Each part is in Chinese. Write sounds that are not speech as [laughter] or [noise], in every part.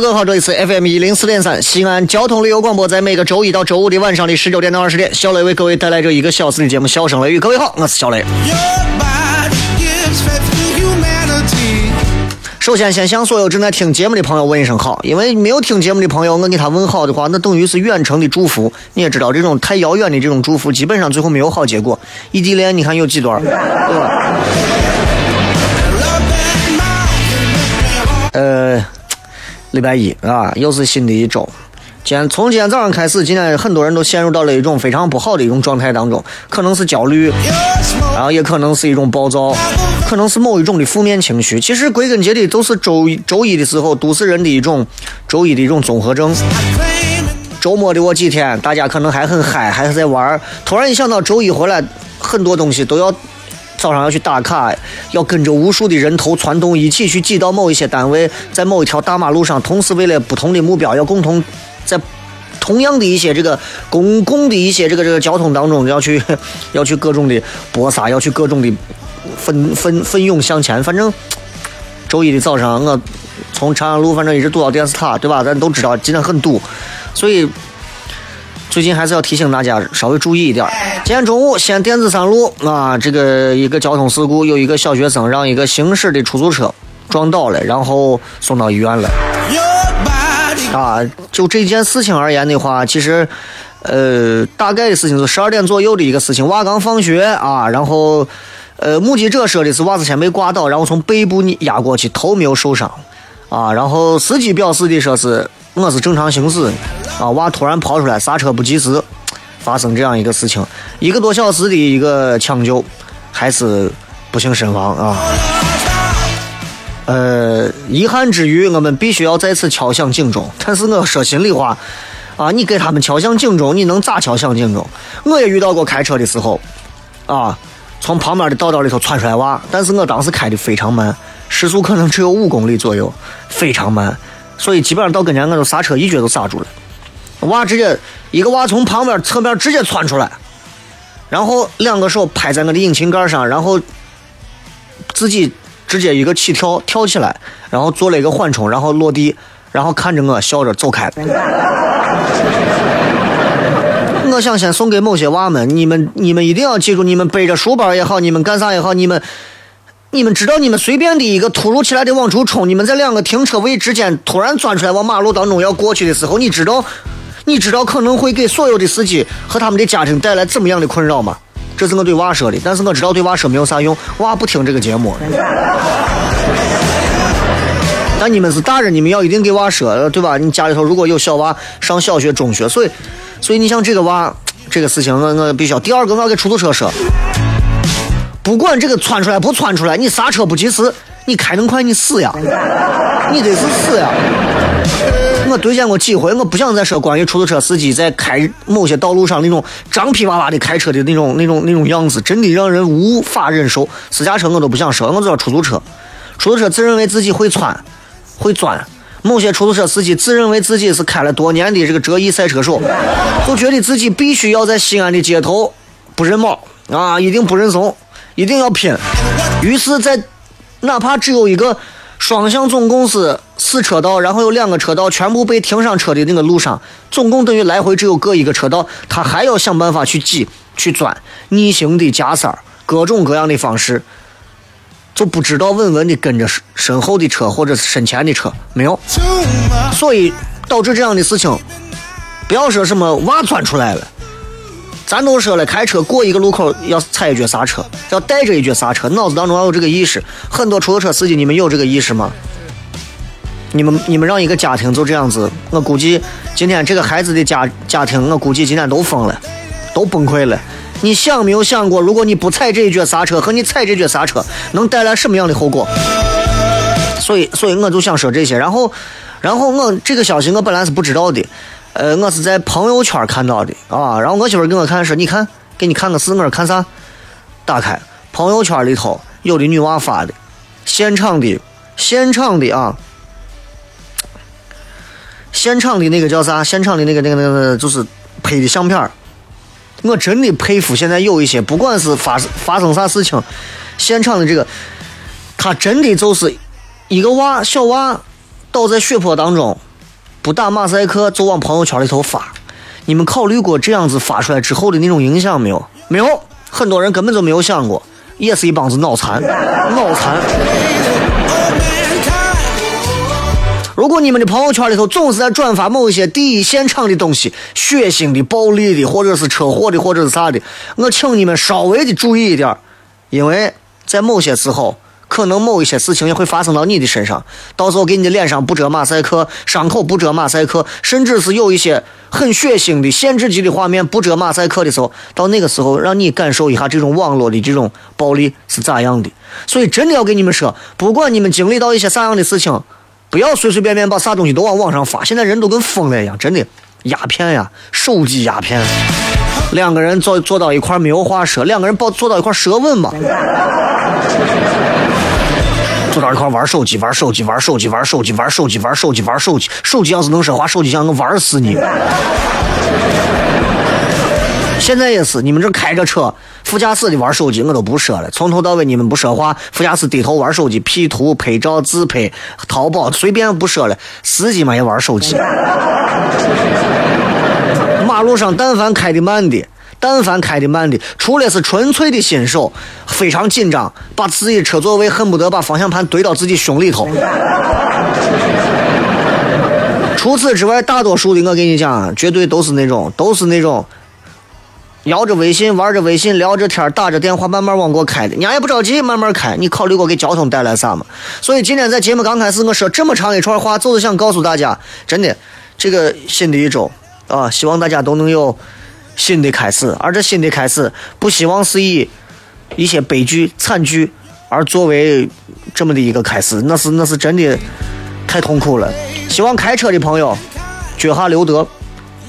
各位好，这里是 FM 一零四点三西安交通旅游广播，在每个周一到周五的晚上的十九点到二十点，小雷为各位带来这一个小时的节目《笑声雷雨》。各位好，我是小雷。首先，先向所有正在听节目的朋友问一声好，因为没有听节目的朋友，我给他问好的话，那等于是远程的祝福。你也知道，这种太遥远的这种祝福，基本上最后没有好结果。异地恋，你看有几段？对吧？礼拜一啊，又是新的一周。今天从今天早上开始，今天很多人都陷入到了一种非常不好的一种状态当中，可能是焦虑，然后也可能是一种暴躁，可能是某一种的负面情绪。其实归根结底都是周周一的时候都市人的一种周一的一种综合症。周末的我几天，大家可能还很嗨，还是在玩突然一想到周一回来，很多东西都要。早上要去打卡，要跟着无数的人头攒动，一起去挤到某一些单位，在某一条大马路上，同时为了不同的目标，要共同在同样的一些这个公共的一些这个这个交通当中，要去 [laughs] 要去各种的搏杀，要去各种的奋奋奋勇向前。反正周一的早上，我从长安路反正一直堵到电视塔，对吧？咱都知道今天很堵，所以。最近还是要提醒大家稍微注意一点。今天中午，西安电子三路啊，这个一个交通事故，有一个小学生让一个行驶的出租车撞倒了，然后送到医院了。啊，就这件事情而言的话，其实，呃，大概的事情是十二点左右的一个事情。娃刚放学啊，然后，呃，目击者说的是娃子先被挂倒，然后从背部压过去，头没有受伤。啊，然后司机表示的说是。我是正常行驶，啊，娃突然跑出来，刹车不及时，发生这样一个事情，一个多小时的一个抢救，还是不幸身亡啊。呃，遗憾之余，我们必须要再次敲响警钟。但是我说心里话，啊，你给他们敲响警钟，你能咋敲响警钟？我也遇到过开车的时候，啊，从旁边的道道里头窜出来娃，但是我当时开的非常慢，时速可能只有五公里左右，非常慢。所以基本上到跟前，我就刹车一脚就刹住了。娃直接一个娃从旁边侧面直接窜出来，然后两个手拍在我的引擎盖上，然后自己直接一个起跳跳起来，然后做了一个缓冲，然后落地，然后看着我笑着走开。我想先送给某些娃们，你们你们一定要记住，你们背着书包也好，你们干啥也好，你们。你们知道，你们随便的一个突如其来的往出冲，你们在两个停车位之间突然钻出来往马路当中要过去的时候，你知道，你知道可能会给所有的司机和他们的家庭带来怎么样的困扰吗？这是我对娃说的，但是我知道对娃说没有啥用，娃不听这个节目。但你们是大人，你们要一定给娃说，对吧？你家里头如果有小娃上小学、中学，所以，所以你像这个娃这个事情，我我必须要。第二个，我要给出租车说。不管这个窜出来不窜出来，你刹车不及时，你开能快你死呀！[laughs] 你得是死呀！我对见过几回，我不想再说关于出租车司机在开某些道路上那种张皮娃娃的开车的那种、那种、那种样子，真的让人无法忍受。私家车我都不想说，我就说出租车。出租车自认为自己会窜，会钻。某些出租车司机自认为自己是开了多年的这个折翼赛车手，就觉得自己必须要在西安的街头不认猫啊，一定不认怂。一定要拼，于是，在哪怕只有一个双向总共是四车道，然后有两个车道全部被停上车的那个路上，总共等于来回只有各一个车道，他还要想办法去挤、去钻，逆行的加塞儿，各种各样的方式，就不知道稳稳的跟着身后的车或者是身前的车没有，所以导致这样的事情，不要说什么娃钻出来了。咱都说了，开车过一个路口要踩一脚刹车，要带着一脚刹车，脑子当中要有这个意识。很多出租车司机，你们有这个意识吗？你们你们让一个家庭就这样子，我估计今天这个孩子的家家庭，我估计今天都疯了，都崩溃了。你想没有想过，如果你不踩这一脚刹车，和你踩这脚刹车能带来什么样的后果？所以，所以我就想说这些。然后，然后我这个消息我本来是不知道的。呃，我是在朋友圈看到的啊，然后我媳妇给我看说，你看，给你看个事，我说看啥？打开朋友圈里头有的女娃发的，现场的，现场的啊，现场的那个叫啥？现场的那个那个那个就是拍的相片我真的佩服现在有一些，不管是发发生啥事情，现场的这个，他真的就是一个娃小娃倒在血泊当中。不打马赛克就往朋友圈里头发，你们考虑过这样子发出来之后的那种影响没有？没有，很多人根本就没有想过，也是一帮子脑残，[laughs] 脑残。如果你们的朋友圈里头总是在转发某一些第一现场的东西，血腥的、暴力的，或者是车祸的，或者是啥的，我请你们稍微的注意一点，因为在某些时候。可能某一些事情也会发生到你的身上，到时候给你的脸上不遮马赛克，伤口不遮马赛克，甚至是有一些很血腥的限制级的画面不遮马赛克的时候，到那个时候让你感受一下这种网络的这种暴力是咋样的。所以真的要跟你们说，不管你们经历到一些啥样的事情，不要随随便便把啥东西都往网上发。现在人都跟疯了一样，真的，鸦片呀，手机鸦片，两个人坐坐到一块没有话说，两个人抱坐到一块舌吻嘛。坐到一块玩手机，玩手机，玩手机，玩手机，玩手机，玩手机，玩手机。手机要是能说话，手机想我玩死你。[laughs] 现在也是，你们这开着车，副驾驶的玩手机，我都不说了。从头到尾你们不说话，副驾驶低头玩手机，P 图、拍照、自拍、淘宝，随便不说了。司机嘛也玩手机。[laughs] 马路上但凡开的慢的。但凡开的慢的，除了是纯粹的新手，非常紧张，把自己车座位恨不得把方向盘怼到自己胸里头。除此之外，大多数的我跟你讲，绝对都是那种，都是那种，摇着微信，玩着微信，聊着天，打着电话，慢慢往过开的。伢也不着急，慢慢开。你考虑过给交通带来啥吗？所以今天在节目刚开始，我说这么长一串话，就是想告诉大家，真的，这个新的一周啊，希望大家都能有。新的开始，而这新的开始，不希望是以一些悲剧、惨剧而作为这么的一个开始，那是那是真的太痛苦了。希望开车的朋友脚下留德，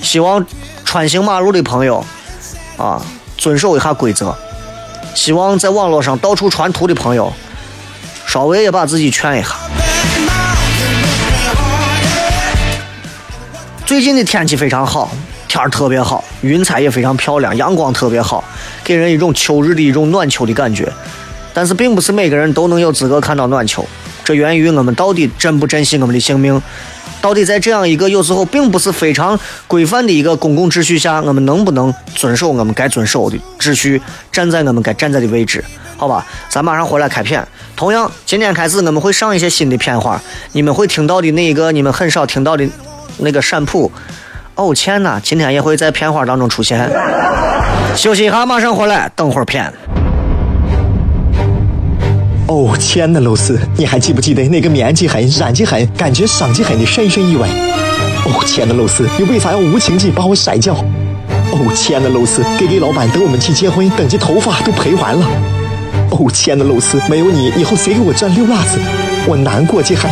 希望穿行马路的朋友啊遵守一下规则，希望在网络上到处传图的朋友稍微也把自己劝一下。最近的天气非常好。天儿特别好，云彩也非常漂亮，阳光特别好，给人一种秋日的一种暖秋的感觉。但是，并不是每个人都能有资格看到暖秋，这源于我们到底珍不珍惜我们的性命？到底在这样一个有时候并不是非常规范的一个公共秩序下，我们能不能遵守我们该遵守的秩序，站在我们该站在的位置？好吧，咱马上回来开片。同样，今天开始我们会上一些新的片花，你们会听到的那一个你们很少听到的那个闪普。哦，天呐，今天也会在片花当中出现。休息一下，马上回来，等会儿片。哦，亲爱的露丝，你还记不记得那个面积狠、染技狠、感觉伤及狠的深深意外？哦，亲爱的露丝，你为啥要无情地把我甩掉？哦，亲爱的露丝给给老板等我们去结婚，等这头发都赔完了。哦，亲爱的露丝，没有你，以后谁给我赚六辣子？我难过极狠。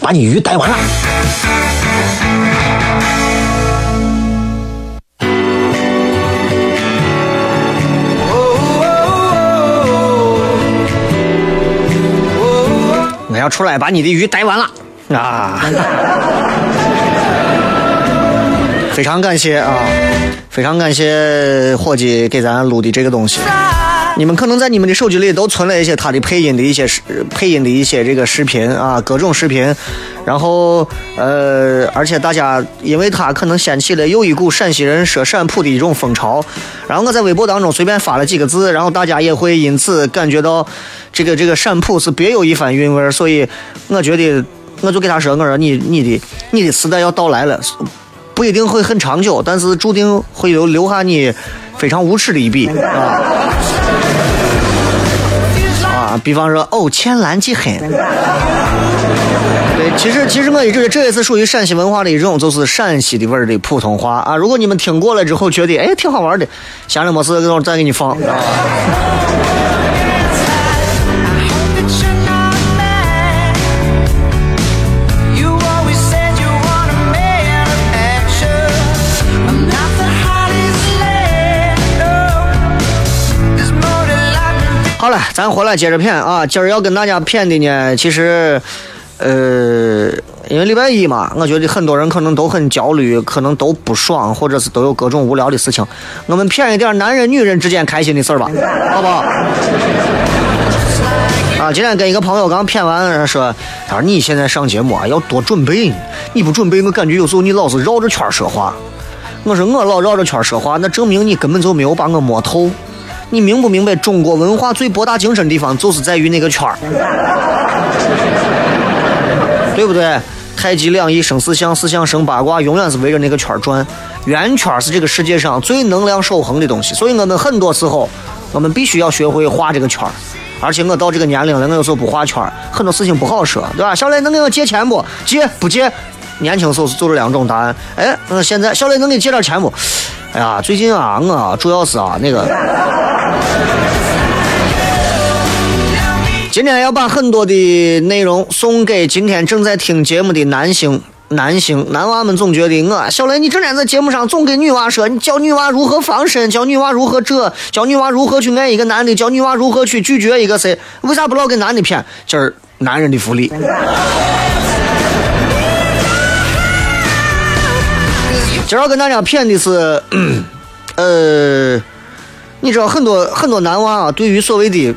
把你鱼逮完了。我要出来把你的鱼逮完了啊！非常感谢啊，非常感谢伙计给咱录的这个东西。你们可能在你们的手机里都存了一些他的配音的一些视配音的一些这个视频啊，各种视频。然后呃，而且大家因为他可能掀起了又一股陕西人说陕普的一种风潮。然后我在微博当中随便发了几个字，然后大家也会因此感觉到这个这个陕普是别有一番韵味。所以我觉得我就给他说，我说你你的你的时代要到来了。不一定会很长久，但是注定会留留下你非常无耻的一笔啊！比方说哦，天蓝几黑。对，其实其实我一直这也是属于陕西文化的一种，就是陕西的味儿的普通话啊。如果你们听过了之后觉得哎挺好玩的，闲着没事我再给你放啊。咱回来接着骗啊！今儿要跟大家骗的呢，其实，呃，因为礼拜一嘛，我觉得很多人可能都很焦虑，可能都不爽，或者是都有各种无聊的事情。我们骗一点男人、女人之间开心的事儿吧，[laughs] 好不好？啊，今天跟一个朋友刚骗完，说，他说你现在上节目啊要多准备，你不准备，我感觉有时候你老是绕着圈说话。我说我老绕着圈说话，那证明你根本就没有把我摸透。你明不明白？中国文化最博大精深的地方，就是在于那个圈儿，[laughs] 对不对？太极两仪生四象，四象生八卦，永远是围着那个圈儿转。圆圈是这个世界上最能量守恒的东西，所以我们很多时候，我们必须要学会画这个圈儿。而且我到这个年龄了，我有时候不画圈儿，很多事情不好说，对吧？小雷能给我借钱不？借不借？年轻时候是就这两种答案。哎，那现在小雷能给你借点钱不？哎呀，最近啊，我主要是啊那个。今天要把很多的内容送给今天正在听节目的男性、男性、男娃们。总觉得我小雷，你整天在节目上总给女娃说，你教女娃如何防身，教女娃如何这，教女娃如何去爱一个男的，教女娃如何去拒绝一个谁？为啥不老给男的骗？今儿男人的福利。今儿要跟大家骗的是，[clears throat] 呃，你知道很多很多男娃啊，对于所谓的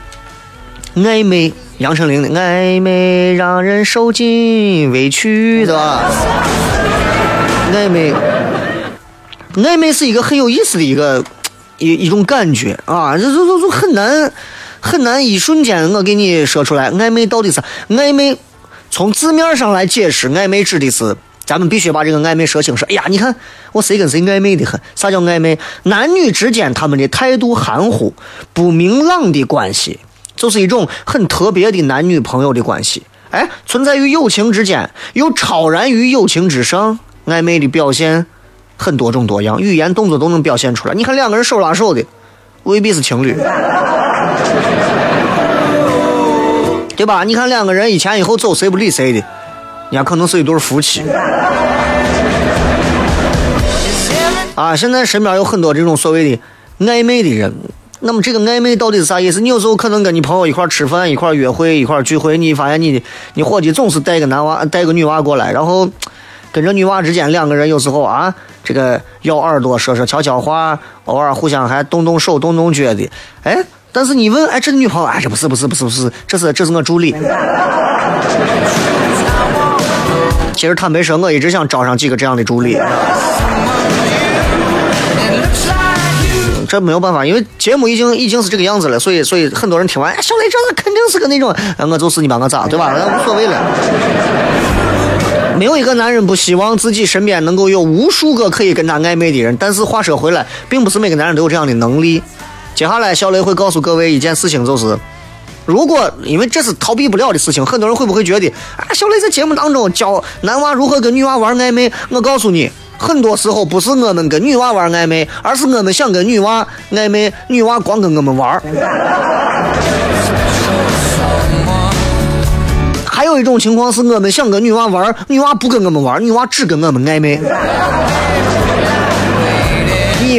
暧昧，杨丞琳的暧昧让人受尽委屈，对吧？暧昧，暧昧是一个很有意思的一个一一种感觉啊，这这这很难很难一瞬间我给你说出来，暧昧到底是暧昧，从字面上来解释，暧昧指的是。咱们必须把这个暧昧说清楚。哎呀，你看我谁跟谁暧昧的很？啥叫暧昧？男女之间他们的态度含糊、不明朗的关系，就是一种很特别的男女朋友的关系。哎，存在于友情之间，又超然于友情之上。暧昧的表现很多种多样，语言动作都能表现出来。你看两个人手拉手的，未必是情侣，对吧？你看两个人一前一后走，谁不理谁的？人家可能是一对夫妻啊！现在身边有很多这种所谓的暧昧的人，那么这个暧昧到底是啥意思？你有时候可能跟你朋友一块吃饭、一块约会、一块聚会，你发现你的你伙计总是带个男娃、带个女娃过来，然后跟着女娃之间两个人有时候啊，这个咬耳朵、说说悄悄话，偶尔互相还动动手、动动脚的。哎，但是你问，哎，这女朋友？哎，这不是，不是，不是，不是，这是这是我助理。其实坦白说，我一直想招上几个这样的助理。这没有办法，因为节目已经已经是这个样子了，所以所以很多人听完，小雷这肯定是个那种，我就是你把我咋，对吧？那无所谓了。没有一个男人不希望自己身边能够有无数个可以跟他暧昧的人，但是话说回来，并不是每个男人都有这样的能力。接下来，小雷会告诉各位一件事情，就是。如果因为这是逃避不了的事情，很多人会不会觉得啊，小雷在节目当中教男娃如何跟女娃玩暧昧？我告诉你，很多时候不是我们跟女娃玩暧昧，而是我们想跟女娃暧昧，女娃光跟我们玩。还有一种情况是我们想跟女娃玩，女娃不跟我们玩，女娃只跟我们暧昧。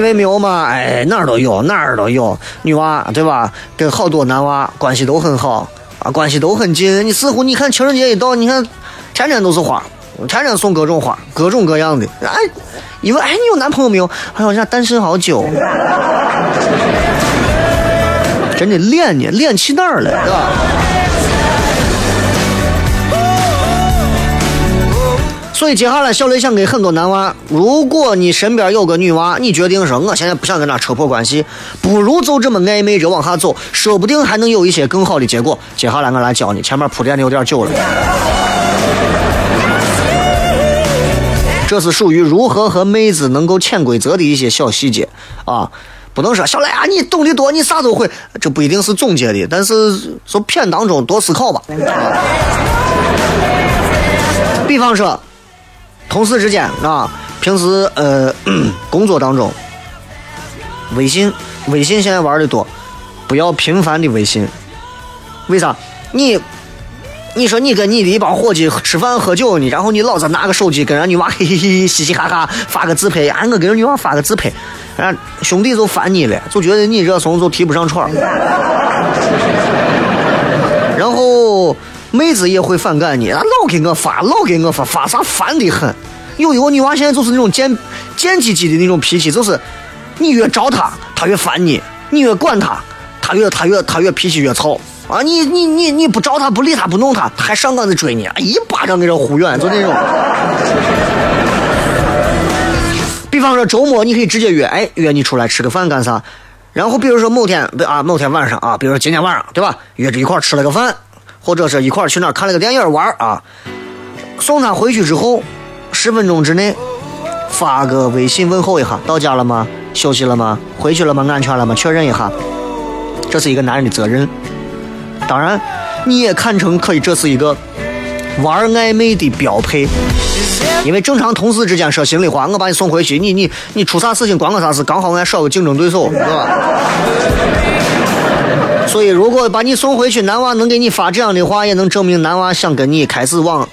为没有嘛？哎，哪儿都有，哪儿都有女娃，对吧？跟好多男娃关系都很好啊，关系都很近。你似乎你看情人节一到，你看天天都是花，天天送各种花，各种各样的。哎，因为哎，你有男朋友没有？哎呦，人家单身好久。[laughs] 真的脸呢？脸去哪儿了？对吧？所以接下来，小雷想给很多男娃：如果你身边有个女娃，你决定说我现在不想跟她扯破关系，不如就这么暧昧着往下走，说不定还能有一些更好的结果。接下来我来教你，前面铺垫的有点久了。这是属于如何和妹子能够潜规则的一些小细节啊，不能说小雷啊，你懂得多，你啥都会，这不一定是总结的，但是从片当中多思考吧。比方说。同事之间啊，平时呃 [clears throat] 工作当中，微信微信现在玩的多，不要频繁的微信。为啥？你你说你跟你的一帮伙计吃饭喝酒呢，然后你老是拿个手机跟人女娃嘿嘿嘿嘻嘻哈哈发个自拍，俺我跟人女娃发个自拍，俺兄弟就烦你了，就觉得你这怂就提不上串 [laughs] 然后。妹子也会反感你，给我发，老给我发，发啥烦的很。有一个女娃现在就是那种贱贱唧唧的那种脾气，就是你越找她，她越烦你；你越管她，她越她越她越脾气越糙啊！你你你你不找她，不理她，不弄她，她还上岗子追你，一巴掌给人呼远，就那种。比方说周末你可以直接约，哎，约你出来吃个饭干啥？然后比如说某天啊，某天晚上啊，比如说今天晚上对吧？约着一块吃了个饭。或者是一块儿去哪儿看了个电影玩啊，送他回去之后，十分钟之内发个微信问候一下，到家了吗？休息了吗？回去了吗？安全了吗？确认一下，这是一个男人的责任。当然，你也看成可以，这是一个玩暧昧的标配。因为正常同事之间说心里话，我把你送回去，你你你出啥事情关我啥事？刚好俺少个竞争对手，是吧？[laughs] 所以，如果把你送回去，男娃能给你发这样的话，也能证明男娃想跟你开始往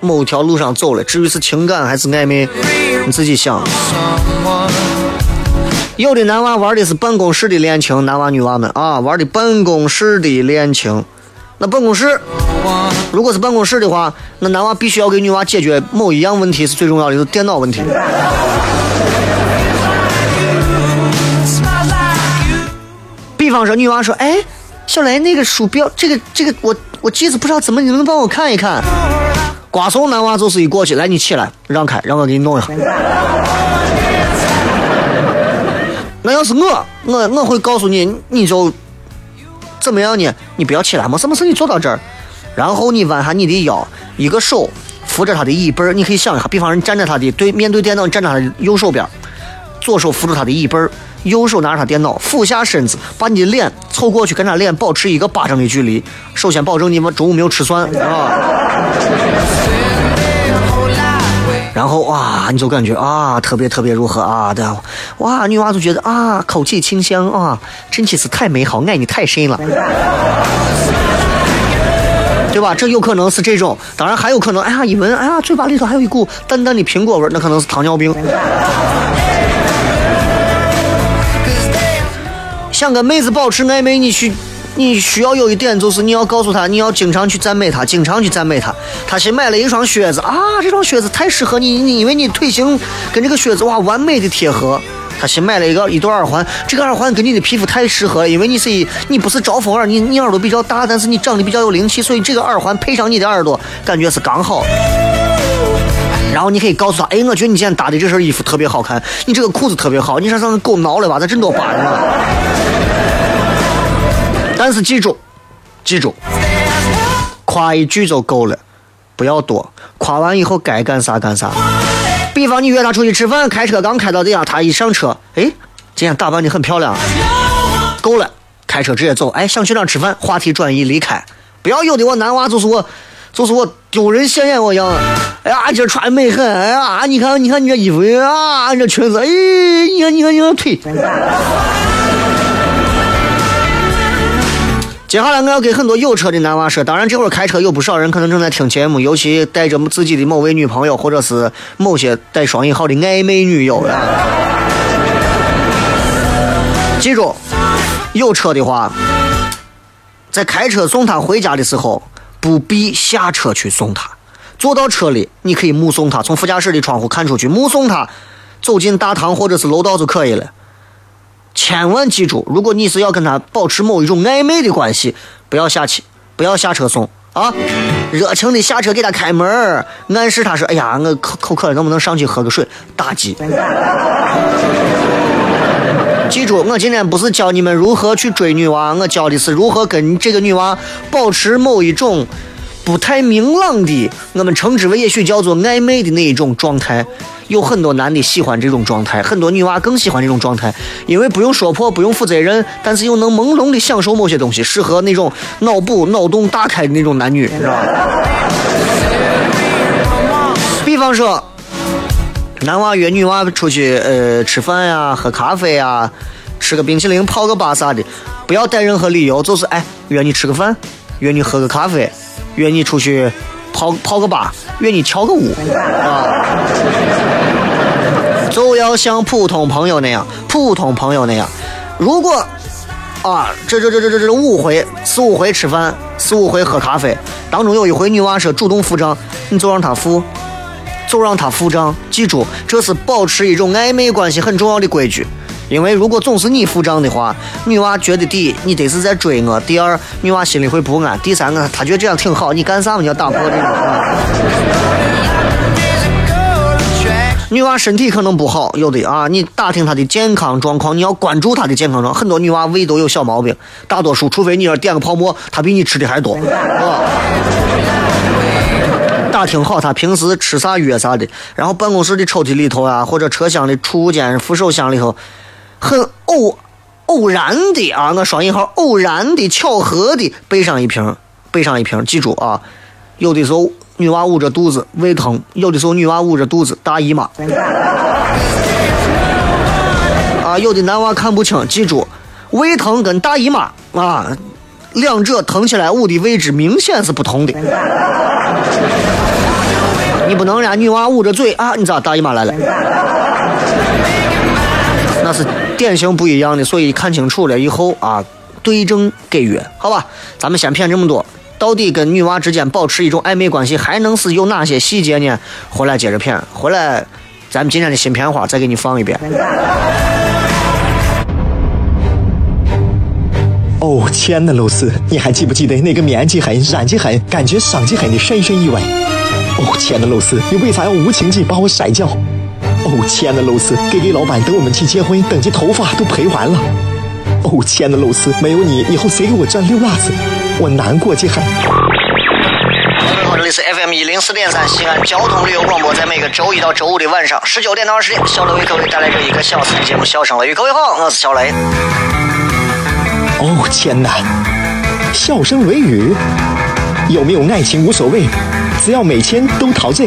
某条路上走了。至于是情感还是暧昧，你自己想。有的男娃玩的是办公室的恋情，男娃女娃们啊，玩的办公室的恋情。那办公室，如果是办公室的话，那男娃必须要给女娃解决某一样问题，是最重要的，就是电脑问题。方说，女娃说：“哎，小雷，那个鼠标，这个这个，我我机子不知道怎么，你能帮我看一看？”瓜怂男娃就是一过去，来，你起来，让开，让我给你弄一下。[laughs] 那要是我，我我会告诉你，你就怎么样呢？你不要起来，没事没事，你坐到这儿，然后你弯下你的腰，一个手扶着他的椅背你可以想一下，比方说你站在他的对面对电脑，站在他的右手边，左手扶住他的椅背右手拿着他电脑，俯下身子，把你的脸凑过去，跟他脸保持一个巴掌的距离。首先保证你们中午没有吃蒜 [laughs] 啊。然后哇，你就感觉啊，特别特别如何啊的，哇，女娃就觉得啊，口气清香啊，真的是太美好，爱你太深了，[laughs] 对吧？这有可能是这种，当然还有可能，哎呀，一闻，哎呀，嘴巴里头还有一股淡淡的苹果味，那可能是糖尿病。想跟妹子保持暧昧，你去，你需要有一点，就是你要告诉她，你要经常去赞美她，经常去赞美她。她新买了一双靴子啊，这双靴子太适合你，你因为你腿型跟这个靴子哇完美的贴合。她新买了一个一对耳环，这个耳环跟你的皮肤太适合了，因为你是你不是招风耳，你你耳朵比较大，但是你长得比较有灵气，所以这个耳环配上你的耳朵，感觉是刚好。然后你可以告诉他，哎，我觉得你今天搭的这身衣服特别好看，你这个裤子特别好，你上上狗挠了吧？咋真多疤呢？但是记住，记住，夸一句就够了，不要多。夸完以后该干啥干啥。比方你约他出去吃饭，开车刚开到地方，他一上车，哎，今天打扮的很漂亮，够了，开车直接走。哎，想去哪吃饭？话题转移离开，不要有的我男娃就是我，就是我。丢人现眼我一样。哎呀，今儿穿的美很！哎呀，你看，你看你这衣服啊，这裙子，哎，你看，你看，你看腿。接下来我要给很多有车的男娃说，当然这会儿开车有不少人可能正在听节目，尤其带着自己的某位女朋友，或者是某些带双引号的暧昧女友啊。记住，有车的话，在开车送她回家的时候，不必下车去送她，坐到车里，你可以目送她从副驾驶的窗户看出去，目送她走进大堂或者是楼道就可以了。千万记住，如果你是要跟他保持某一种暧昧的关系，不要下去，不要下车送啊！热情的下车给他开门，暗示他说：“哎呀，我口口渴了，能不能上去喝个水？”打击。记住，我今天不是教你们如何去追女娃，我教的是如何跟这个女娃保持某一种不太明朗的，我们称之为也许叫做暧昧的那一种状态。有很多男的喜欢这种状态，很多女娃更喜欢这种状态，因为不用说破，不用负责任，但是又能朦胧的享受某些东西，适合那种脑补、脑洞大开的那种男女，是吧？比方说，男娃约女娃出去，呃，吃饭呀，喝咖啡呀，吃个冰淇淋，泡个吧啥的，不要带任何理由，就是哎，约你吃个饭，约你喝个咖啡，约你出去泡泡个吧，约你跳个舞，啊。就要像普通朋友那样，普通朋友那样。如果啊，这这这这这这五回四五回吃饭，四五回喝咖啡，当中有一回女娃说主动付账，你就让她付，就让她付账。记住，这是保持一种暧昧关系很重要的规矩。因为如果总是你付账的话，女娃觉得第一你得是在追我，第二女娃心里会不安，第三个她觉得这样挺好，你干啥嘛？你要打破这个。女娃身体可能不好，有的啊，你打听她的健康状况，你要关注她的健康状。很多女娃胃都有小毛病，大多数除非你要点个泡沫，她比你吃的还多啊。打听好她平时吃啥药啥的，然后办公室的抽屉里头啊，或者车厢的储物间扶手箱里头，很偶偶然的啊，我双引号偶然的巧合的备上一瓶，备上一瓶，记住啊，有的时候。女娃捂着肚子胃疼，有的时候女娃捂着肚子大姨妈。[laughs] 啊，有的男娃看不清，记住，胃疼跟大姨妈啊，两者疼起来捂的位置明显是不同的。[laughs] 你不能让女娃捂着嘴啊，你咋大姨妈来了？典型不一样的，所以看清楚了以后啊，对症给药，好吧？咱们先骗这么多。到底跟女娃之间保持一种暧昧关系，还能是有哪些细节呢？回来接着骗，回来咱们今天的新片花再给你放一遍。哦，亲爱的露丝，你还记不记得那个面积狠、染技狠、感觉伤及狠的深深意外？哦，亲爱的露丝，你为啥要无情地把我甩掉？哦，亲爱的露丝给给老板等我们去结婚，等这头发都赔完了。哦，亲爱的露丝，没有你，以后谁给我赚六万子？我难过极了。各位好，这里是 FM 一零四点三西安交通旅游广播，在每个周一到周五的晚上十九点到二十点，小雷为各位带来这一个小时的节目《笑声雷雨》。各位好，我是小雷。哦天哪，笑声雷雨，有没有爱情无所谓，只要每天都陶醉。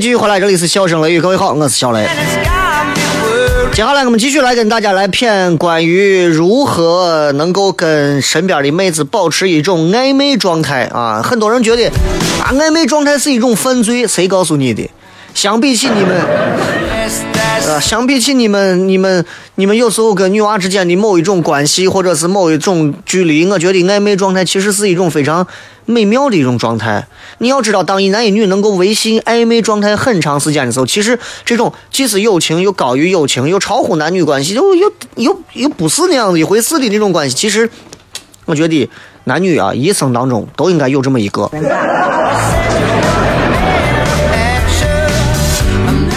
继续回来，这里是笑声雷雨，各位好，我是小雷。接下来我们继续来跟大家来骗关于如何能够跟身边的妹子保持一种暧昧状态啊！很多人觉得啊，暧昧状态是一种犯罪，谁告诉你的？相比起你们，相比起你们，你们，你们有时候跟女娃之间的某一种关系，或者是某一种距离，我觉得暧昧状态其实是一种非常美妙的一种状态。你要知道，当一男一女能够维系暧昧状态很长时间的时候，其实这种既是友情，又高于友情，又超乎男女关系，又又又又不是那样的一回事的那种关系，其实我觉得男女啊，一生当中都应该有这么一个。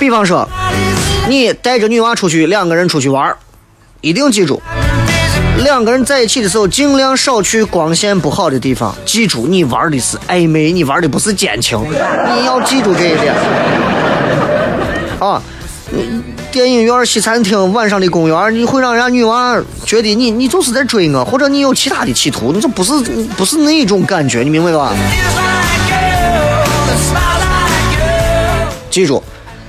比方说，你带着女娃出去，两个人出去玩一定记住，两个人在一起的时候，尽量少去光线不好的地方。记住，你玩的是暧昧，你玩的不是奸情，你要记住这一点。啊，电影院、西餐厅、晚上的公园，你会让人家女娃觉得你你就是在追我，或者你有其他的企图，你这不是不是那种感觉，你明白吧？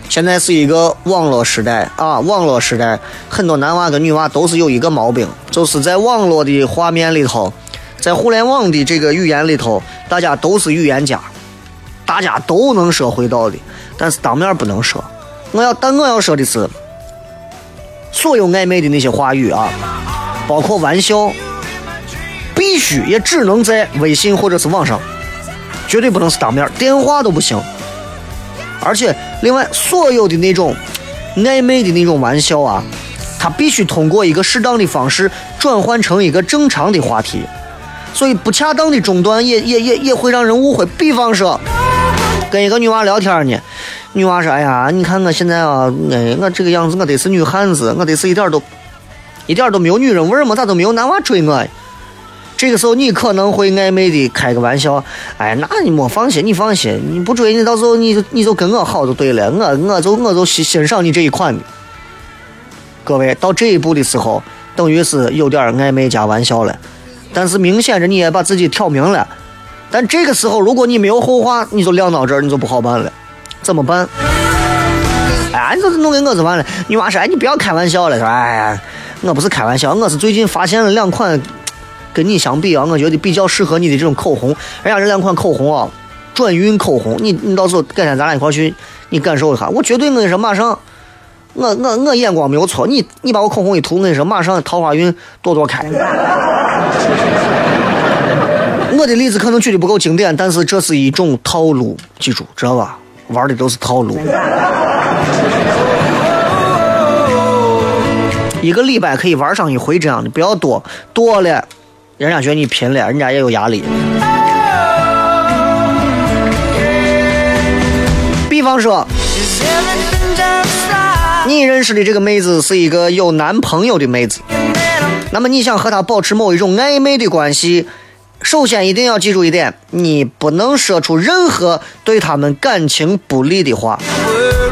现在是一个网络时代啊，网络时代，很多男娃跟女娃都是有一个毛病，就是在网络的画面里头，在互联网的这个语言里头，大家都是语言家，大家都能说会道的，但是当面不能说。我要，但我要说的是，所有暧昧的那些话语啊，包括玩笑，必须也只能在微信或者是网上，绝对不能是当面，电话都不行。而且，另外，所有的那种暧昧的那种玩笑啊，它必须通过一个适当的方式转换成一个正常的话题，所以不恰当的中断也也也也会让人误会。比方说，跟一个女娃聊天呢，女娃说：“哎呀，你看我现在啊，哎，我这个样子，我得是女汉子，我得是一点都一点都没有女人味儿嘛，咋都没有男娃追我。”这个时候你可能会暧昧的开个玩笑，哎，那你莫放心，你放心，你不追你，到时候你就你就跟我好就对了，我我就我就欣欣赏你这一款的。各位到这一步的时候，等于是有点暧昧加玩笑了，但是明显着你也把自己挑明了。但这个时候如果你没有后话，你就晾到这儿，你就不好办了，怎么办？哎，你这弄给我就完了。女娃说，哎，你不要开玩笑了，说，哎呀，我不是开玩笑，我是最近发现了两款。跟你相比啊，我觉得比较适合你的这种口红，人家这两款口红啊，转运口红，你你到时候改天咱俩一块去，你感受一下，我绝对我跟你说，马上，我我我眼光没有错，你你把我口红一涂，我跟你说，马上桃花运朵朵开。我的例子可能举的不够经典，但是这是一种套路，记住知道吧？玩的都是套路。一个礼拜可以玩上一回这样的，不要多，多了。人家觉得你拼了，人家也有压力。比方说，你认识的这个妹子是一个有男朋友的妹子，那么你想和她保持某一种暧昧的关系，首先一定要记住一点，你不能说出任何对他们感情不利的话。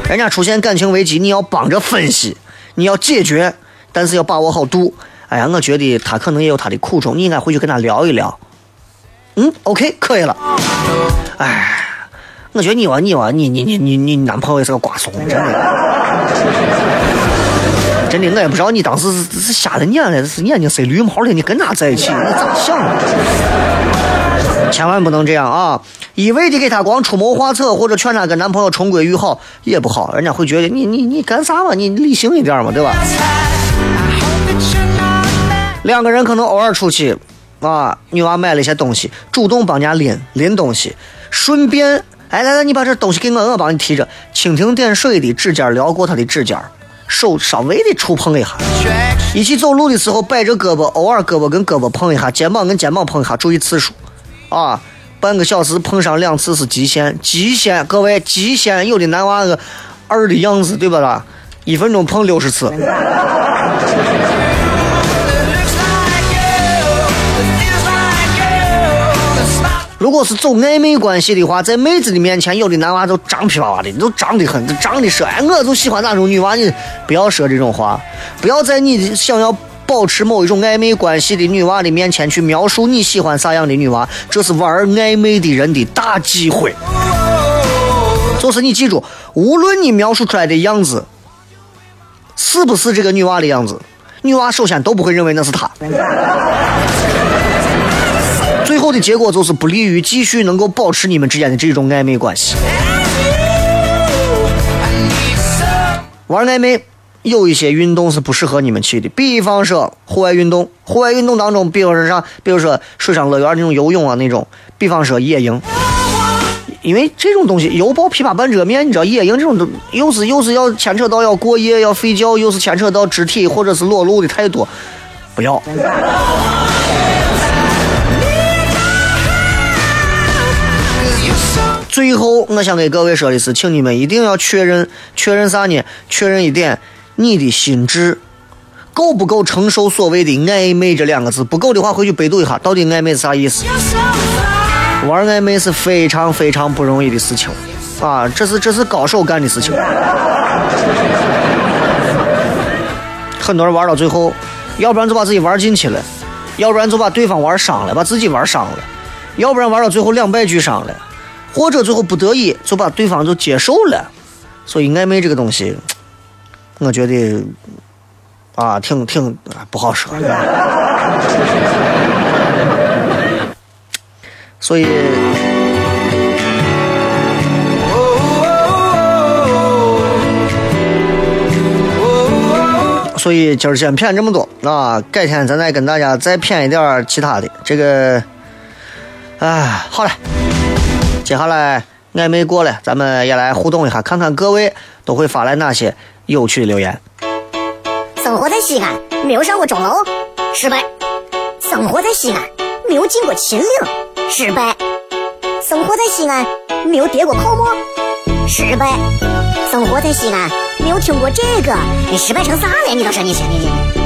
人家出现感情危机，你要帮着分析，你要解决，但是要把握好度。哎呀，我觉得他可能也有他的苦衷，你应该回去跟他聊一聊。嗯，OK，可以了。哎，我觉得你哇，你哇，你你你你你男朋友也是个瓜怂，真的。[laughs] 真的，我也不知道你当时是是瞎了眼了，是眼睛塞绿毛了，你跟他在一起，你咋想的？千万不能这样啊！一味的给他光出谋划策，或者劝他跟男朋友重归于好也不好，人家会觉得你你你干啥嘛？你理性一点嘛，对吧？两个人可能偶尔出去，啊，女娃买了一些东西，主动帮人家拎拎东西，顺便，哎，来来，你把这东西给我，我帮你提着。蜻蜓点水的指尖撩过他的指尖，手稍微的触碰一下。一起走路的时候，摆着胳膊，偶尔胳膊跟胳膊碰一下，肩膀跟肩膀碰一下，注意次数。啊，半个小时碰上两次是极限，极限，各位极限。有的男娃子二的样子，对吧啦？一分钟碰六十次。如果是走暧昧关系的话，在妹子的面前，有的男娃都张皮娃娃的，都张得很，都张的说，哎，我就喜欢哪种女娃，你不要说这种话，不要在你想要保持某一种暧昧关系的女娃的面前去描述你喜欢啥样的女娃，这是玩暧昧的人的大忌讳。就是你记住，无论你描述出来的样子是不是这个女娃的样子，女娃首先都不会认为那是她。后的结果就是不利于继续能够保持你们之间的这种暧昧关系。玩暧昧有一些运动是不适合你们去的，比方说户外运动，户外运动当中，比方说啥，比如说水上乐园那种游泳啊那种，比方说野营。因为这种东西，犹抱琵琶半遮面，你知道，野营这种都又是又是要牵扯到要过夜要睡觉，又是牵扯到肢体或者是裸露的太多，不要。最后，我想给各位说的是，请你们一定要确认，确认啥呢？确认一点，你的心智够不够承受所谓的暧昧这两个字？不够的话，回去百度一下，到底暧昧是啥意思？玩暧昧是非常非常不容易的事情，啊，这是这是高手干的事情。很多人玩到最后，要不然就把自己玩进去了，要不然就把对方玩伤了，把自己玩伤了，要不然玩到最后两败俱伤了，或者最后不得已就把对方就接受了。所以暧昧这个东西，我觉得啊，挺挺不好说的。所以，所以今儿先骗这么多啊！改天咱再跟大家再骗一点其他的。这个，哎，好了，接下来暧昧过了，咱们也来互动一下，看看各位都会发来哪些有趣的留言。生活在西安，没有上过钟楼，失败；生活在西安，没有进过秦岭。失败。生活在西安，没有跌过泡沫。失败。生活在西安，没有听过这个，你失败成啥了？你倒是你，你你。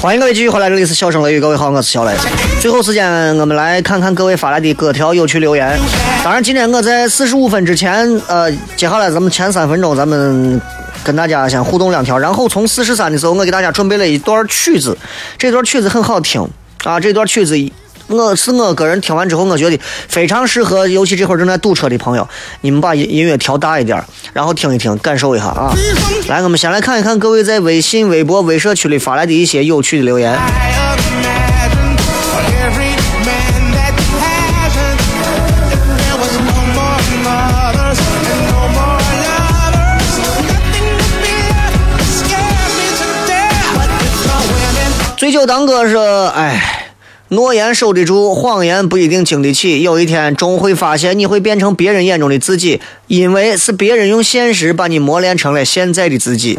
欢迎各位继续回来，这里是笑声雷雨，各位好，我是小雷。最后时间，我们来看看各位发来的各条有趣留言。当然，今天我在四十五分之前，呃，接下来咱们前三分钟，咱们跟大家先互动两条，然后从四十三的时候，我给大家准备了一段曲子，这段曲子很好听啊，这段曲子。我是我个人听完之后，我觉得非常适合，尤其这会儿正在堵车的朋友，你们把音音乐调大一点，然后听一听，感受一下啊。来，我们先来看一看各位在微信、微博、微社区里发来的一些有趣的留言。醉酒当歌说，哎。诺言守得住，谎言不一定经得起。有一天，终会发现你会变成别人眼中的自己，因为是别人用现实把你磨练成了现在的自己。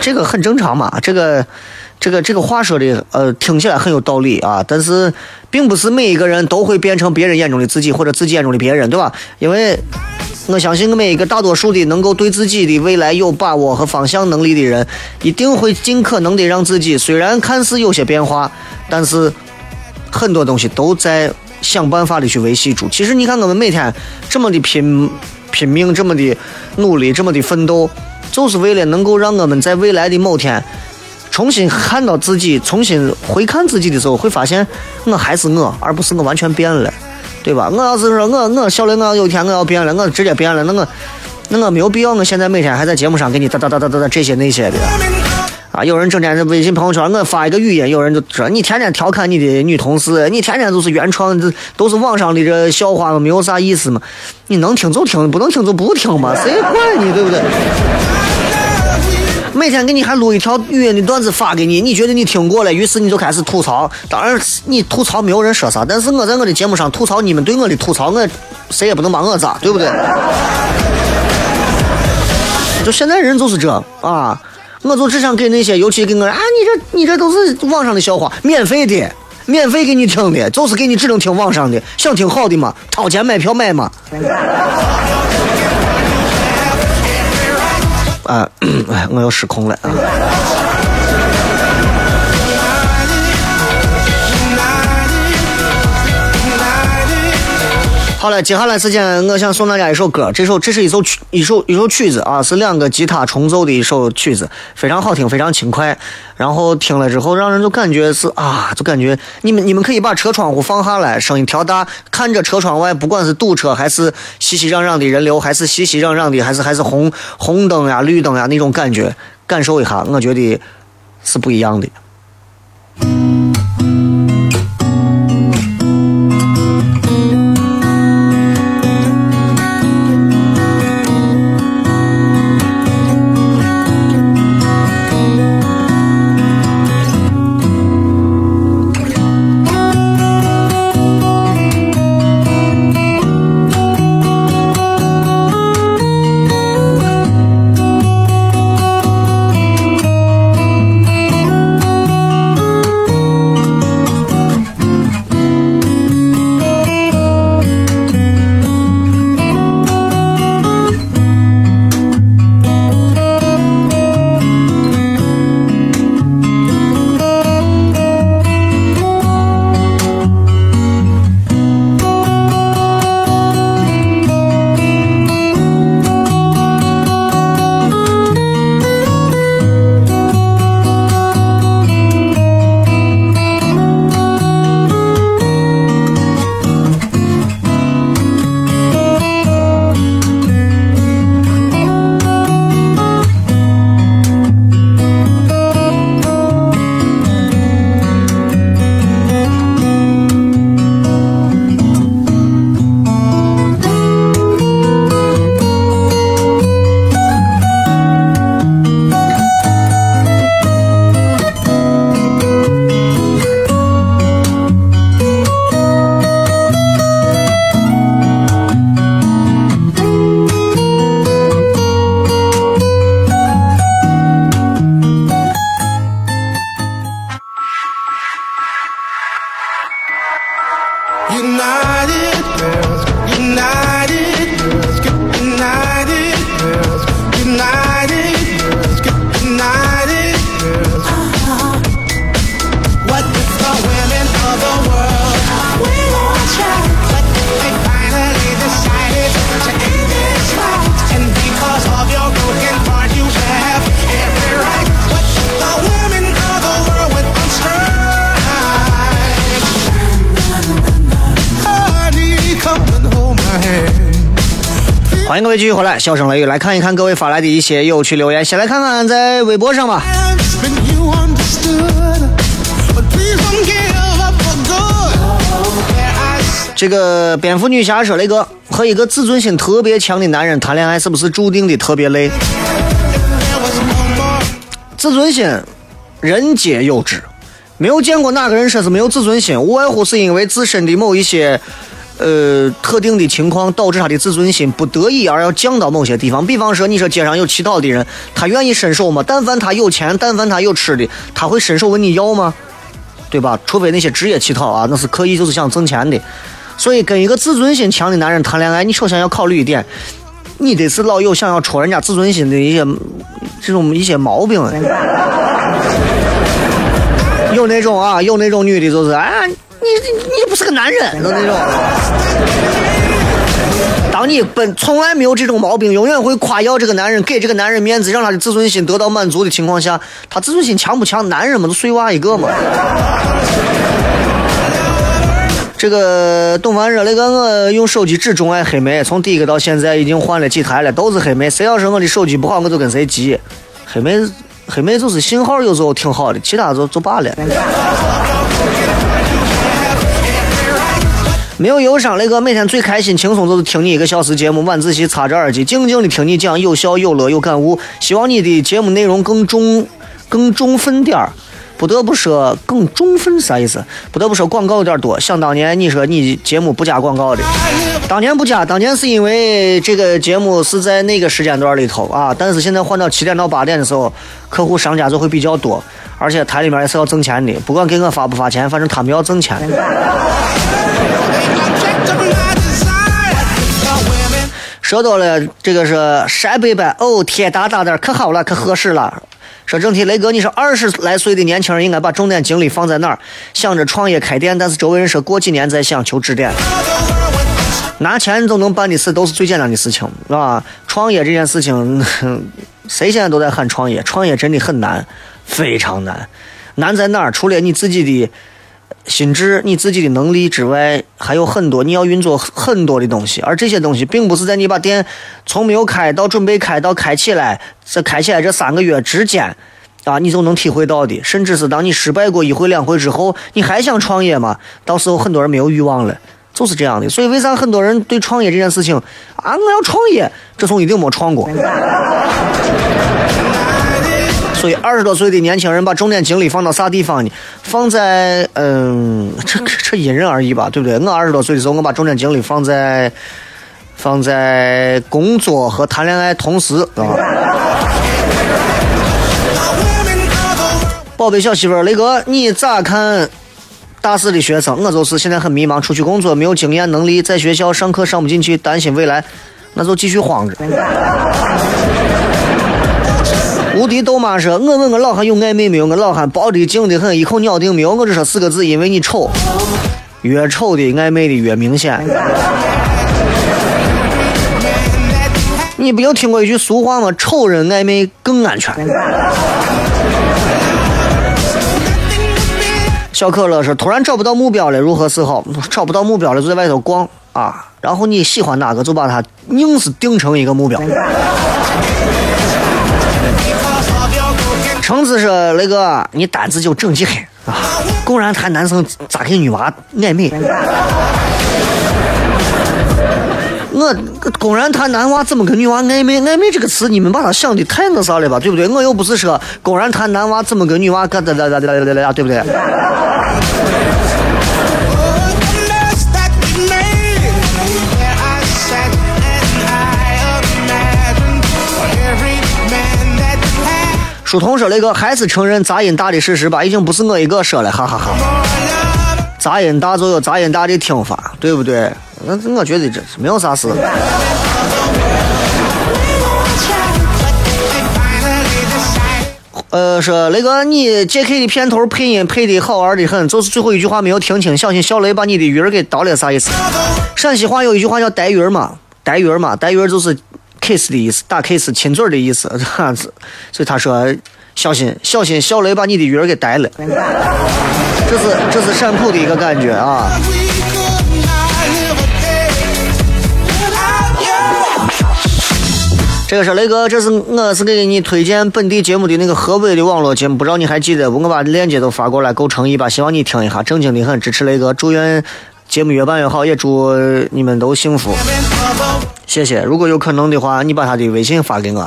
这个很正常嘛，这个，这个，这个话说的，呃，听起来很有道理啊。但是，并不是每一个人都会变成别人眼中的自己，或者自己眼中的别人，对吧？因为。我相信每一个大多数的能够对自己的未来有把握和方向能力的人，一定会尽可能的让自己虽然看似有些变化，但是很多东西都在想办法的去维系住。其实你看，我们每天这么的拼拼命，这么的努力，这么的奋斗，就是为了能够让我们在未来的某天重新看到自己，重新回看自己的时候，会发现我还是我，而不是我完全变了。对吧？我要是说我我小雷，我有一天我要变了，我直接变了，那我那我没有必要。我现在每天还在节目上给你哒哒哒哒哒哒这些那些的啊！有人整天在微信朋友圈，我发一个语音，有人就说你天天调侃你的女同事，你天天都是原创，这都是网上的这笑话，没有啥意思嘛？你能听就听，不能听就不听嘛，谁管你，对不对？每天给你还录一条语音的段子发给你，你觉得你听过了，于是你就开始吐槽。当然，你吐槽没有人说啥，但是我在我的节目上吐槽，你们对我的吐槽，我谁也不能把我咋，对不对？就现在人就是这啊，我就只想给那些，尤其给我啊，你这你这都是网上的笑话，免费的，免费给你听的，就是给你只能听网上的，想听好的嘛，掏钱买票买嘛。啊，[coughs] 哎，我又失控了啊！好了，接下来时间我想送大家一首歌，这首这是一首曲一首一首曲子啊，是两个吉他重奏的一首曲子，非常好听，非常轻快。然后听了之后，让人就感觉是啊，就感觉你们你们可以把车窗户放下来，声音调大，看着车窗外，不管是堵车还是熙熙攘攘的人流，还是熙熙攘攘的，还是还是红红灯呀、绿灯呀那种感觉，感受一下，我觉得是不一样的。欢迎各位继续回来，笑声雷雨来看一看各位发来的一些有趣留言。先来看看在微博上吧。这个蝙蝠女侠说雷哥和一个自尊心特别强的男人谈恋爱，是不是注定的特别累？自尊心，人皆有之，没有见过哪个人说是没有自尊心，无外乎是因为自身的某一些，呃，特定的情况导致他的自尊心不得已而要降到某些地方。比方说，你说街上有乞讨的人，他愿意伸手吗？但凡他有钱，但凡他有吃的，他会伸手问你要吗？对吧？除非那些职业乞讨啊，那是刻意就是想挣钱的。所以，跟一个自尊心强的男人谈恋爱，你首先要考虑一点，你得是老有想要戳人家自尊心的一些这种一些毛病。[laughs] 有那种啊，有那种女的，就是哎，你你你不是个男人，就那种。当你本从来没有这种毛病，永远会夸耀这个男人，给这个男人面子，让他的自尊心得到满足的情况下，他自尊心强不强？男人嘛，都碎娃一个嘛。这个东方热：“那个我用手机只钟爱黑莓，从第一个到现在已经换了几台了，都是黑莓。谁要是我的手机不好，我就跟谁急。黑莓，黑莓就是信号有时候挺好的，其他就就罢了。没有忧伤，那个每天最开心轻松就是听你一个小时节目，晚自习插着耳机，静静的听你讲，有笑有乐有感悟。希望你的节目内容更中更中分点儿。不得不说，更中分啥意思？不得不说广告有点多。想当年你说你节目不加广告的，当年不加，当年是因为这个节目是在那个时间段里头啊。但是现在换到七点到八点的时候，客户商家就会比较多，而且台里面也是要挣钱的，不管给我发不发钱，反正他们要挣钱。说多了，这个是陕北版哦，天大大的，可好了，可合适了。说正题，雷哥，你说二十来岁的年轻人应该把重点精力放在哪儿？想着创业开店，但是周围人说过几年再想，求指点。拿钱就能办的事都是最简单的事情，是吧？创业这件事情，[laughs] 谁现在都在喊创业，创业真的很难，非常难。难在哪儿？除了你自己的心智、你自己的能力之外，还有很多你要运作很多的东西，而这些东西并不是在你把店从没有开到准备开到开起来，这开起来这三个月之间。啊，你就能体会到的，甚至是当你失败过一回两回之后，你还想创业吗？到时候很多人没有欲望了，就是这样的。所以为啥很多人对创业这件事情啊，我要创业，这从一定没创过。所以 [laughs] 二十多岁的年轻人把重点精力放到啥地方呢？放在嗯，这这因人而异吧，对不对？我二十多岁的时候，我把重点精力放在放在工作和谈恋爱同时啊。[laughs] 宝贝小媳妇儿，雷哥，你咋看大四的学生？我就是现在很迷茫，出去工作没有经验能力，在学校上课上不进去，担心未来，那就继续慌着。[laughs] 无敌豆妈说：“我问我老汉有暧昧没有？我老汉包的紧的很，一口咬定没有。我只说四个字：因为你丑。越丑的暧昧的越明显。你不就听过一句俗话吗？丑人暧昧更安全。”小可乐说：“突然找不到目标了，如何是好？找不到目标了，就在外头逛啊。然后你喜欢哪个，就把它硬是定成一个目标。”橙子说：“那个，你胆子就整几黑啊！公然谈男生咋跟女娃暧昧？我公然谈男娃怎么跟女娃暧昧？暧昧这个词，你们把它想的太那啥了吧？对不对？我又不是说公然谈男娃怎么跟女娃干哒哒哒哒哒哒，对不对？”书童说：“那个还是承认杂音大的事实吧，已经不是我一个说了，哈哈哈。杂音大就有杂音大的听法，对不对？那我觉得这是没有啥事。”呃，说那个你 J.K 的片头配音配的好玩的很，就是最后一句话没有听清，小心小雷把你的鱼儿给倒了，啥意思？陕西话有一句话叫带鱼儿嘛，带鱼儿嘛，带鱼儿就是。Kiss 的意思，打 kiss 亲嘴的意思，哈子，所以他说小心小心，小雷把你的鱼儿给逮了。这是这是陕普的一个感觉啊。这个是雷哥，这是我是给你推荐本地节目的那个河北的网络节目，不知道你还记得不？我把链接都发过来，够诚意吧？希望你听一下，正经的很，支持雷哥，祝愿节目越办越好，也祝你们都幸福。谢谢，如果有可能的话，你把他的微信发给我。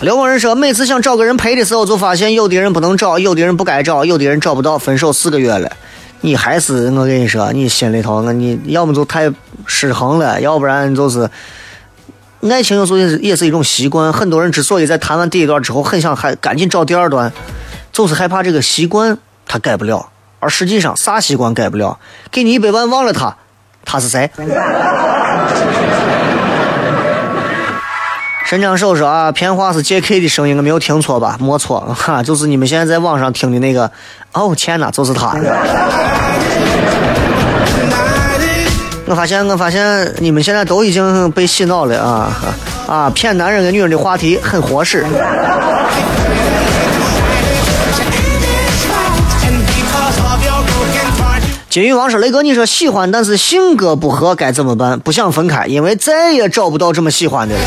刘某人说，每次想找个人陪的时候，就发现有的人不能找，有的人不该找，有的人找不到，分手四个月了。你还是我跟你说，你心里头，你要么就太失衡了，要不然就是，爱情有时候也是也是一种习惯。很多人之所以在谈完第一段之后，很想还赶紧找第二段，就是害怕这个习惯。他改不了，而实际上啥习惯改不了？给你一百万忘了他，他是谁？神枪手说啊，片话是 J.K 的声音，我没有听错吧？没错，哈，就是你们现在在网上听的那个。哦，天哪，就是他。我发现，我发现你们现在都已经被洗脑了啊啊！骗男人跟女人的话题很合适。金玉王说：“雷哥，你说喜欢，但是性格不合该怎么办？不想分开，因为再也找不到这么喜欢的了。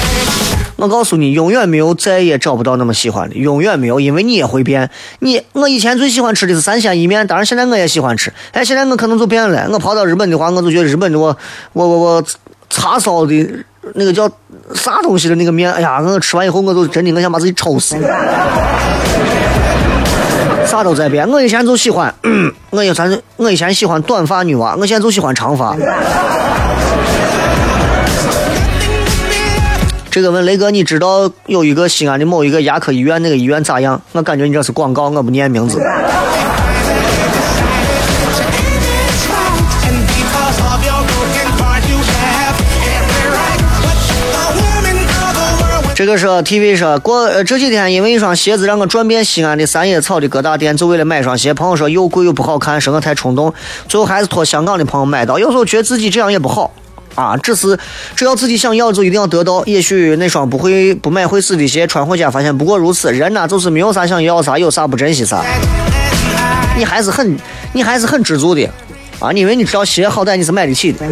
我告诉你，永远没有再也找不到那么喜欢的，永远没有，因为你也会变。你我以前最喜欢吃的是三鲜意面，当然现在我也喜欢吃。哎，现在我可能就变了。我跑到日本的话，我就觉得日本的我我我我叉烧的那个叫啥东西的那个面，哎呀，我吃完以后我就真的我想把自己抽死。”啥都在变，我以前就喜欢，我以前我以前喜欢短发女娃，我现在就喜欢长发。这个问雷哥，你知道有一个西安的某一个牙科医院，那个医院咋样？我感觉你这是广告，我不念名字。这个是 TV 说过呃这几天因为一双鞋子让我转遍西安的三叶草的各大店，就为了买双鞋。朋友说又贵又不好看，说我太冲动，最后还是托香港的朋友买到。有时候觉得自己这样也不好啊，只是只要自己想要就一定要得到。也许那双不会不买会死的鞋穿回家发现不过如此。人呐，就是没有啥想要啥，有啥不珍惜啥。你还是很你还是很知足的啊，因为你知道鞋好歹你是买得起的。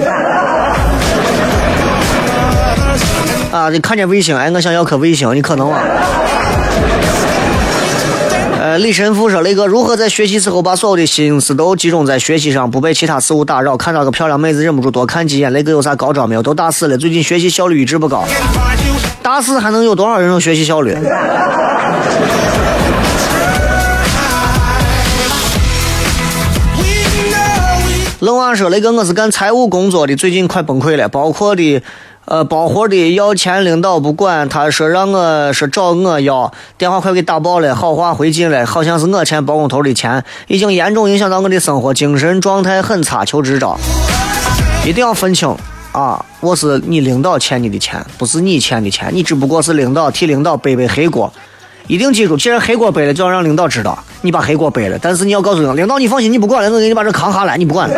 啊，你看见卫星，哎，我想要颗卫星，你可能吗？呃，李神父说：“雷哥，如何在学习时候把所有的心思都集中在学习上，不被其他事物打扰？看到个漂亮妹子，忍不住多看几眼。雷哥有啥高招没有？都大四了，最近学习效率一直不高。大四还能有多少人有学习效率？[laughs] 冷娃说：“雷哥，我是干财务工作的，最近快崩溃了，包括的。”呃，包活的要钱，领导不管，他说让我说找我要，电话快给打爆了，好话回尽了，好像是我欠包工头的钱，已经严重影响到我的生活，精神状态很差，求支招。一定要分清啊，我是你领导欠你的钱，不是你欠的钱，你只不过是领导替领导背背黑锅。一定记住，既然黑锅背了，就要让领导知道你把黑锅背了，但是你要告诉领导，领导你放心，你不管了，我给你把这扛下来，你不管了。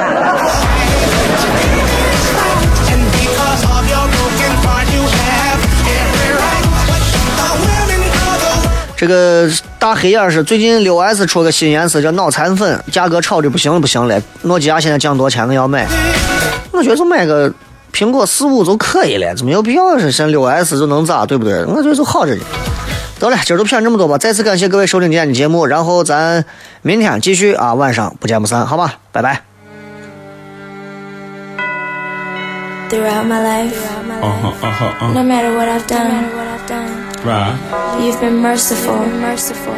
这个大黑眼是最近六 S 出个新颜色叫脑残粉，价格炒的不行不行了。诺基亚现在降多少钱？我要买。我觉得就买个苹果四五就可以了，就没有必要是像六 S 就能咋，对不对？我觉得就好着呢。得了，今儿就骗这么多吧。再次感谢各位收听今天的节目，然后咱明天继续啊，晚上不见不散，好吧？拜拜。Throughout my life, Uh huh, uh huh, uh. no matter what I've done, Right. you've been merciful, merciful,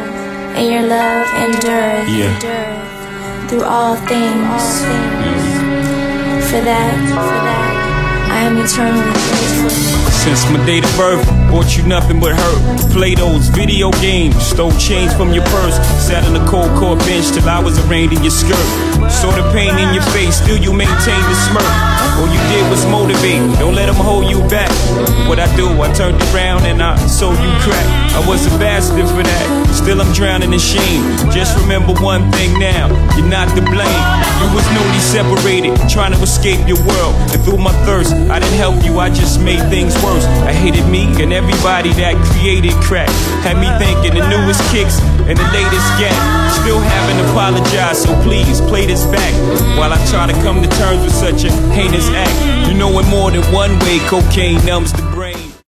and your love endures Yeah. through all things. For that, for that, I am eternally grateful. Since my date of birth, bought you nothing but hurt. Play those video games, stole change from your purse. Sat on the cold court bench till I was arraigned in your skirt. Saw the pain in your face, still you maintain the smirk. All you did was motivate, don't let them hold you back. What I do, I turned around and I sold you crack. I was a bastard for that, still I'm drowning in shame. Just remember one thing now, you're not to blame. You was newly separated, trying to escape your world. And through my thirst, I didn't help you, I just made things worse. I hated me and everybody that created crack. Had me thinking the newest kicks and the latest gap. Still haven't apologized, so please play this back. While I try to come to terms with such a heinous act. You know in more than one way cocaine numbs the